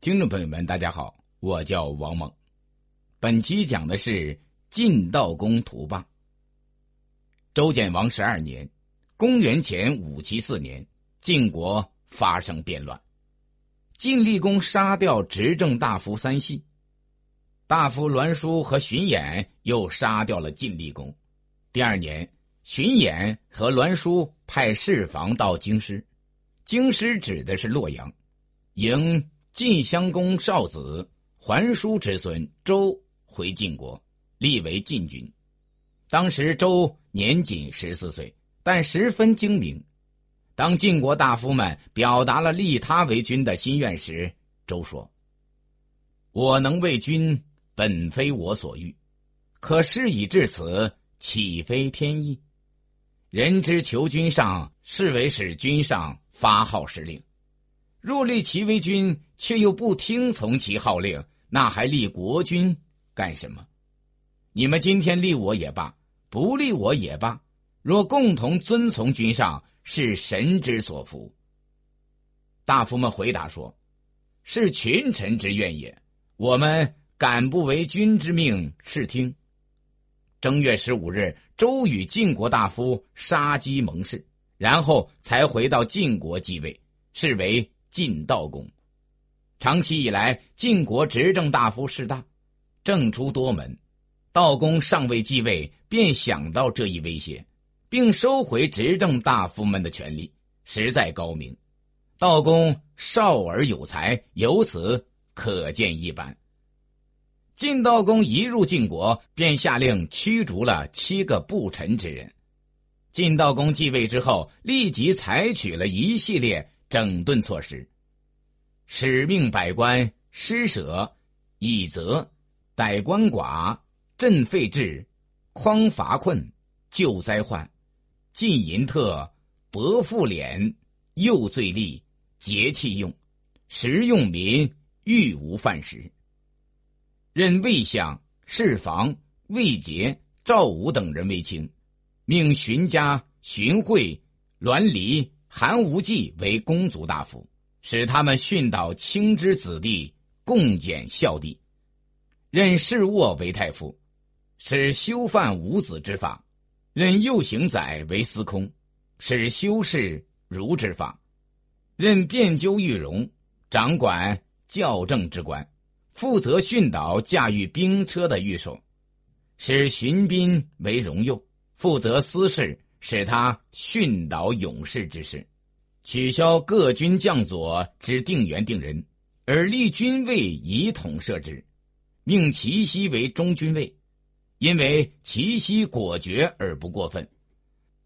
听众朋友们，大家好，我叫王猛。本期讲的是晋悼公图霸。周简王十二年，公元前五七四年，晋国发生变乱，晋厉公杀掉执政大夫三系，大夫栾书和荀偃又杀掉了晋厉公。第二年，荀偃和栾书派侍房到京师，京师指的是洛阳，迎晋襄公少子桓叔之孙周回晋国，立为晋君。当时周年仅十四岁，但十分精明。当晋国大夫们表达了立他为君的心愿时，周说：“我能为君，本非我所欲，可事已至此。”岂非天意？人之求君上，是为使君上发号施令。若立其为君，却又不听从其号令，那还立国君干什么？你们今天立我也罢，不立我也罢，若共同遵从君上，是神之所服。大夫们回答说：“是群臣之愿也，我们敢不为君之命是听？”正月十五日，周与晋国大夫杀鸡盟誓，然后才回到晋国继位，是为晋悼公。长期以来，晋国执政大夫势大，政出多门。道公尚未继位，便想到这一威胁，并收回执政大夫们的权利，实在高明。道公少而有才，由此可见一斑。晋道公一入晋国，便下令驱逐了七个不臣之人。晋道公继位之后，立即采取了一系列整顿措施，使命百官，施舍，以责，逮官寡，镇废治，匡乏困，救灾患，禁淫特，薄赋敛，诱罪吏，节气用，食用民，欲无饭食。任魏相、侍房、魏杰、赵武等人为卿，命荀家、荀惠、栾离、韩无忌为公族大夫，使他们训导卿之子弟，共检孝弟。任侍卧为太傅，使修范五子之法；任右行宰为司空，使修饰儒之法；任辩纠玉容，掌管校正之官。负责训导驾驭兵车的御手，使荀斌为荣右，负责私事，使他训导勇士之事。取消各军将佐之定员定人，而立军位以统设之。命齐奚为中军尉，因为齐奚果决而不过分。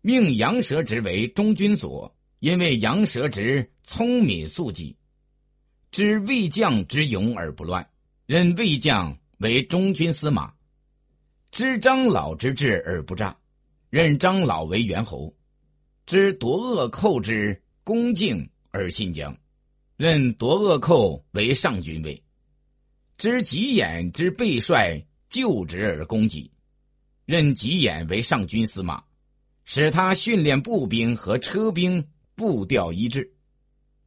命杨蛇直为中军佐，因为杨蛇直聪敏速纪，知魏将之勇而不乱。任魏将为中军司马，知张老之智而不诈，任张老为元侯，知夺恶寇之恭敬而信将，任夺恶寇为上军尉，知吉眼之备帅就职而攻己，任吉眼为上军司马，使他训练步兵和车兵步调一致，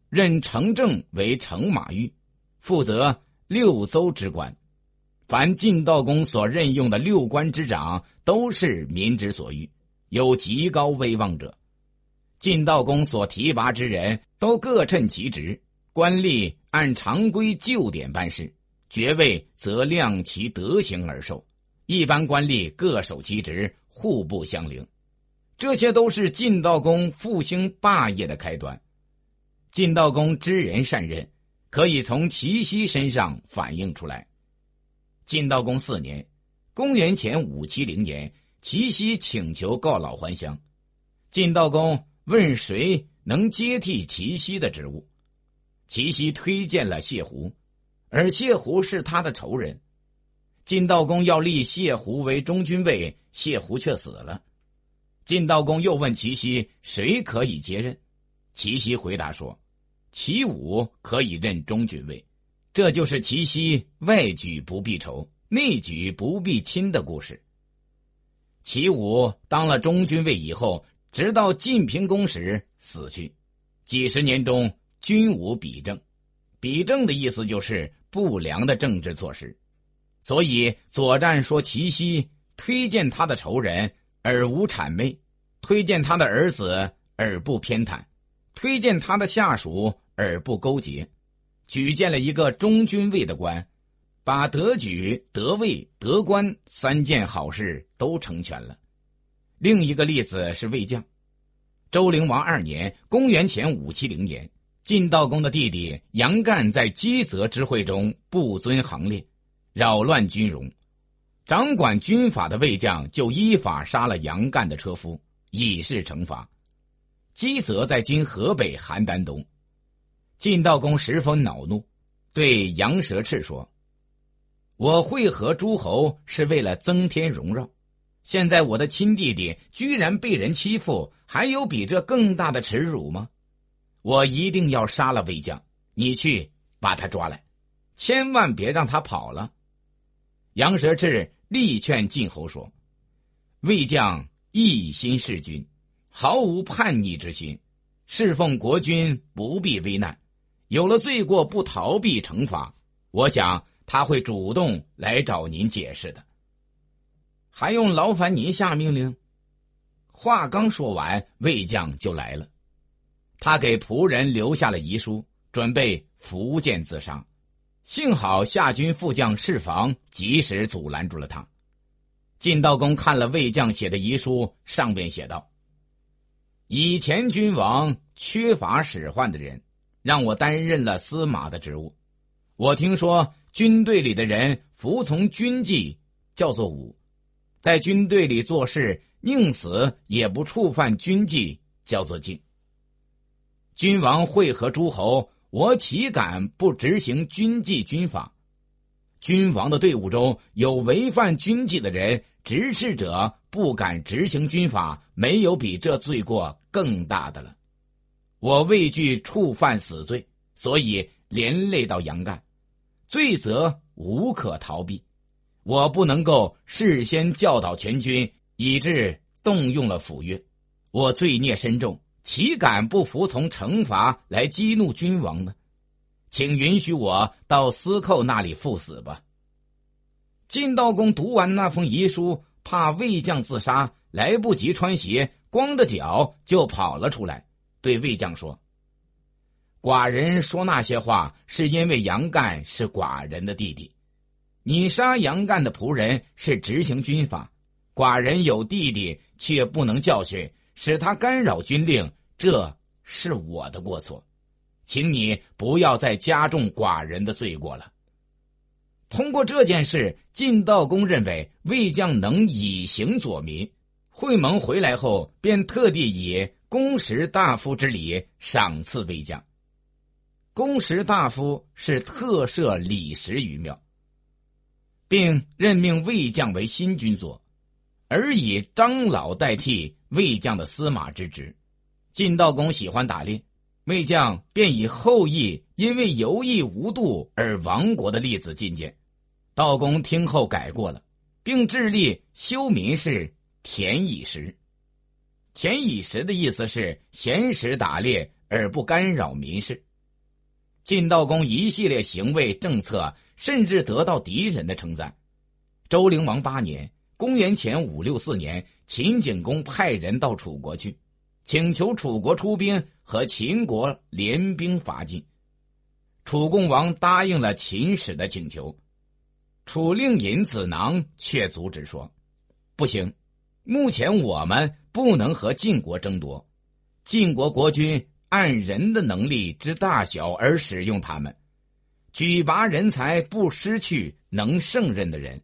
任程正为乘马御，负责。六艘之官，凡晋道公所任用的六官之长，都是民之所欲，有极高威望者。晋道公所提拔之人都各称其职，官吏按常规旧典办事，爵位则量其德行而受。一般官吏各守其职，互不相凌。这些都是晋道公复兴霸业的开端。晋道公知人善任。可以从齐奚身上反映出来。晋道公四年，公元前五七零年，齐奚请求告老还乡。晋道公问谁能接替齐奚的职务，齐奚推荐了谢胡，而谢胡是他的仇人。晋悼公要立谢胡为中军尉，谢胡却死了。晋悼公又问齐奚谁可以接任，齐奚回答说。齐武可以任中军尉，这就是齐奚外举不避仇，内举不避亲的故事。齐武当了中军尉以后，直到晋平公时死去，几十年中均无比政，比正的意思就是不良的政治措施。所以左战说齐奚推荐他的仇人而无谄媚，推荐他的儿子而不偏袒，推荐他的下属而不勾结，举荐了一个中军尉的官，把得举、得位、得官三件好事都成全了。另一个例子是魏将。周灵王二年（公元前五七零年），晋悼公的弟弟杨干在姬泽之会中不遵行列。扰乱军容，掌管军法的魏将就依法杀了杨干的车夫，以示惩罚。姬泽在今河北邯郸东。晋悼公十分恼怒，对杨蛇赤说：“我会合诸侯是为了增添荣耀，现在我的亲弟弟居然被人欺负，还有比这更大的耻辱吗？我一定要杀了魏将，你去把他抓来，千万别让他跑了。”杨蛇志力劝晋侯说：“魏将一心事君，毫无叛逆之心，侍奉国君不必危难。有了罪过不逃避惩罚，我想他会主动来找您解释的。还用劳烦您下命令？”话刚说完，魏将就来了。他给仆人留下了遗书，准备伏剑自杀。幸好夏军副将释防及时阻拦住了他。晋道公看了魏将写的遗书，上边写道：“以前君王缺乏使唤的人，让我担任了司马的职务。我听说军队里的人服从军纪，叫做武；在军队里做事，宁死也不触犯军纪，叫做敬。君王会合诸侯。”我岂敢不执行军纪军法？君王的队伍中有违犯军纪的人，执事者不敢执行军法，没有比这罪过更大的了。我畏惧触犯死罪，所以连累到杨干，罪责无可逃避。我不能够事先教导全军，以致动用了府约，我罪孽深重。岂敢不服从惩罚来激怒君王呢？请允许我到司寇那里赴死吧。晋悼公读完那封遗书，怕魏将自杀，来不及穿鞋，光着脚就跑了出来，对魏将说：“寡人说那些话，是因为杨干是寡人的弟弟。你杀杨干的仆人是执行军法，寡人有弟弟却不能教训，使他干扰军令。”这是我的过错，请你不要再加重寡人的罪过了。通过这件事，晋道公认为魏将能以行佐民。会盟回来后，便特地以公时大夫之礼赏赐魏将。公时大夫是特设礼食于庙，并任命魏将为新军佐，而以张老代替魏将的司马之职。晋悼公喜欢打猎，魏将便以后羿因为游艺无度而亡国的例子进谏。道公听后改过了，并致力修民事，田以时。田以时的意思是闲时打猎而不干扰民事。晋悼公一系列行为政策，甚至得到敌人的称赞。周灵王八年（公元前五六四年），秦景公派人到楚国去。请求楚国出兵和秦国联兵伐晋，楚共王答应了秦使的请求，楚令尹子囊却阻止说：“不行，目前我们不能和晋国争夺，晋国国君按人的能力之大小而使用他们，举拔人才不失去能胜任的人，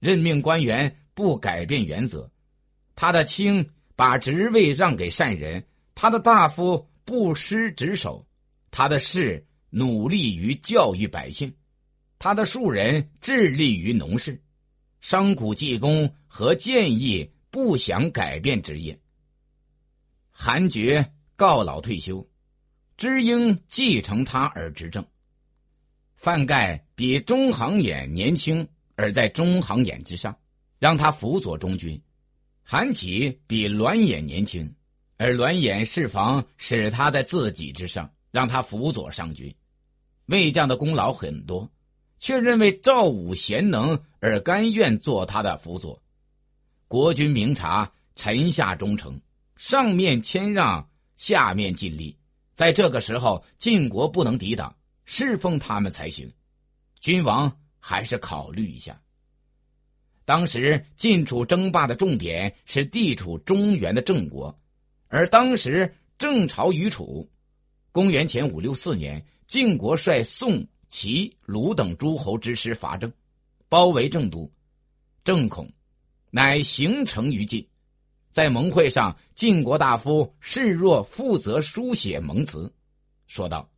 任命官员不改变原则，他的卿。”把职位让给善人，他的大夫不失职守，他的士努力于教育百姓，他的庶人致力于农事，商贾技工和建议不想改变职业。韩厥告老退休，知应继承他而执政。范盖比中行衍年轻，而在中行衍之上，让他辅佐中军。韩起比栾衍年轻，而栾衍是防使他在自己之上，让他辅佐上军。魏将的功劳很多，却认为赵武贤能而甘愿做他的辅佐。国君明察，臣下忠诚，上面谦让，下面尽力。在这个时候，晋国不能抵挡，侍奉他们才行。君王还是考虑一下。当时晋楚争霸的重点是地处中原的郑国，而当时郑朝与楚。公元前五六四年，晋国率宋、齐、鲁等诸侯之师伐郑，包围郑都，郑恐，乃行成于晋。在盟会上，晋国大夫示若负责书写盟词，说道：“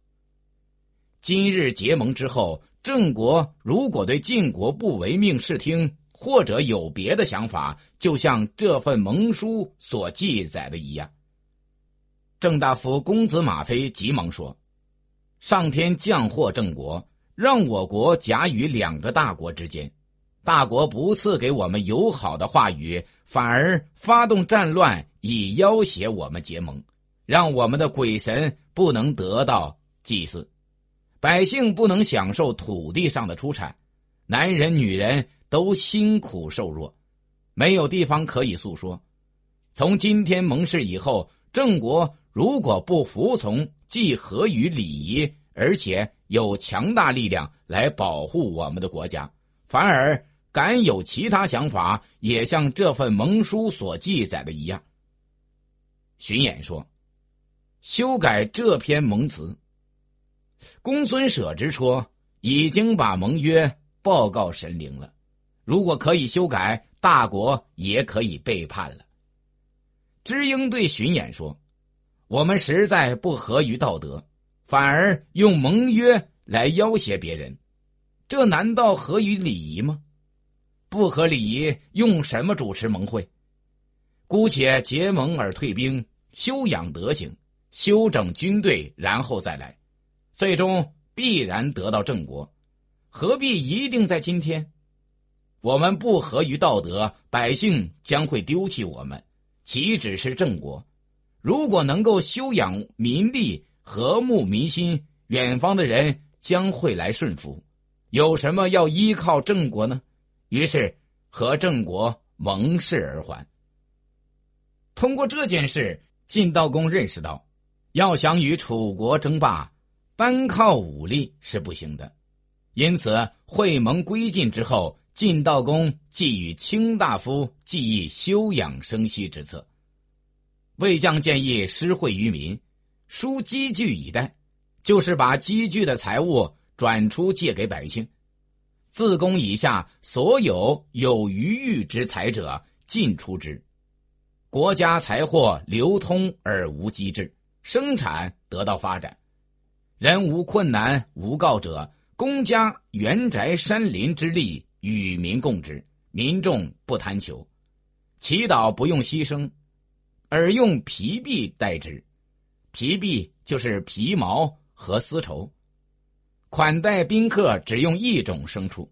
今日结盟之后，郑国如果对晋国不唯命是听，或者有别的想法，就像这份盟书所记载的一样。”郑大夫公子马飞急忙说：“上天降祸郑国，让我国夹于两个大国之间。大国不赐给我们友好的话语，反而发动战乱，以要挟我们结盟，让我们的鬼神不能得到祭祀，百姓不能享受土地上的出产，男人女人都辛苦瘦弱，没有地方可以诉说。从今天盟誓以后，郑国。”如果不服从，既合于礼仪，而且有强大力量来保护我们的国家，反而敢有其他想法，也像这份盟书所记载的一样。荀偃说：“修改这篇盟词。”公孙舍之说：“已经把盟约报告神灵了，如果可以修改，大国也可以背叛了。”知英对荀偃说。我们实在不合于道德，反而用盟约来要挟别人，这难道合于礼仪吗？不合礼仪，用什么主持盟会？姑且结盟而退兵，修养德行，修整军队，然后再来，最终必然得到郑国。何必一定在今天？我们不合于道德，百姓将会丢弃我们，岂止是郑国？如果能够修养民力，和睦民心，远方的人将会来顺服。有什么要依靠郑国呢？于是和郑国盟誓而还。通过这件事，晋悼公认识到，要想与楚国争霸，单靠武力是不行的。因此，会盟归晋之后，晋悼公即与卿大夫计议休养生息之策。魏将建议施惠于民，输积聚以待，就是把积聚的财物转出借给百姓。自宫以下所有有余裕之财者，尽出之。国家财货流通而无机制，生产得到发展。人无困难无告者，公家园宅山林之力与民共之，民众不贪求，祈祷不用牺牲。而用皮币代之，皮币就是皮毛和丝绸。款待宾客只用一种牲畜，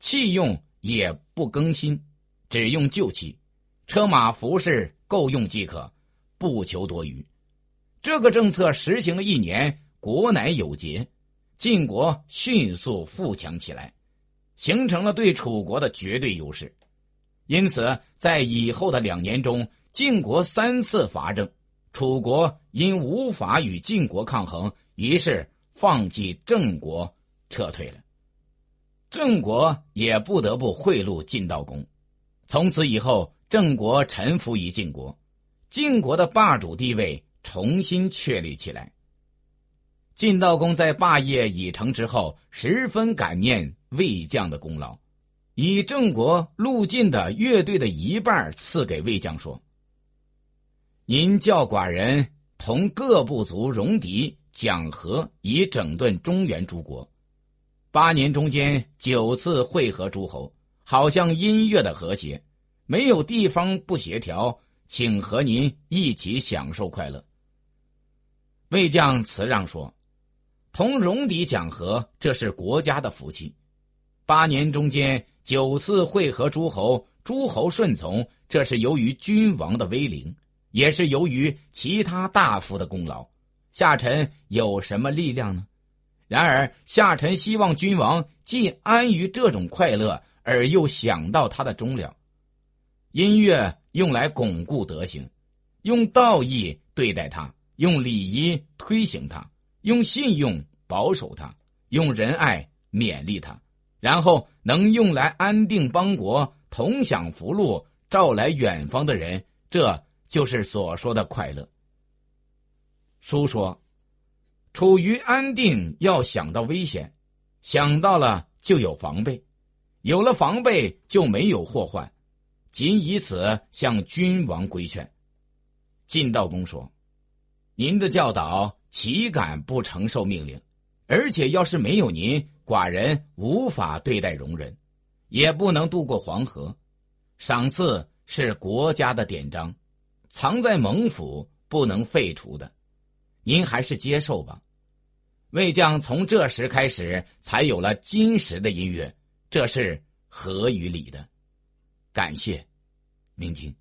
器用也不更新，只用旧器，车马服饰够用即可，不求多余。这个政策实行了一年，国乃有节，晋国迅速富强起来，形成了对楚国的绝对优势。因此，在以后的两年中。晋国三次伐郑，楚国因无法与晋国抗衡，于是放弃郑国撤退了。郑国也不得不贿赂晋悼公，从此以后，郑国臣服于晋国，晋国的霸主地位重新确立起来。晋悼公在霸业已成之后，十分感念魏将的功劳，以郑国陆晋的乐队的一半赐给魏将，说。您教寡人同各部族戎狄讲和，以整顿中原诸国。八年中间九次会合诸侯，好像音乐的和谐，没有地方不协调，请和您一起享受快乐。魏将辞让说：“同戎狄讲和，这是国家的福气。八年中间九次会合诸侯，诸侯顺从，这是由于君王的威灵。”也是由于其他大夫的功劳，下臣有什么力量呢？然而夏臣希望君王既安于这种快乐，而又想到他的终了。音乐用来巩固德行，用道义对待他，用礼仪推行他，用信用保守他，用仁爱勉励他，然后能用来安定邦国，同享福禄，召来远方的人，这就是所说的快乐。书说。处于安定，要想到危险，想到了就有防备，有了防备就没有祸患，仅以此向君王规劝。晋道公说：“您的教导岂敢不承受命令？而且要是没有您，寡人无法对待容人，也不能渡过黄河。赏赐是国家的典章，藏在蒙府，不能废除的。”您还是接受吧。魏将从这时开始才有了今时的音乐，这是合于理的。感谢聆听。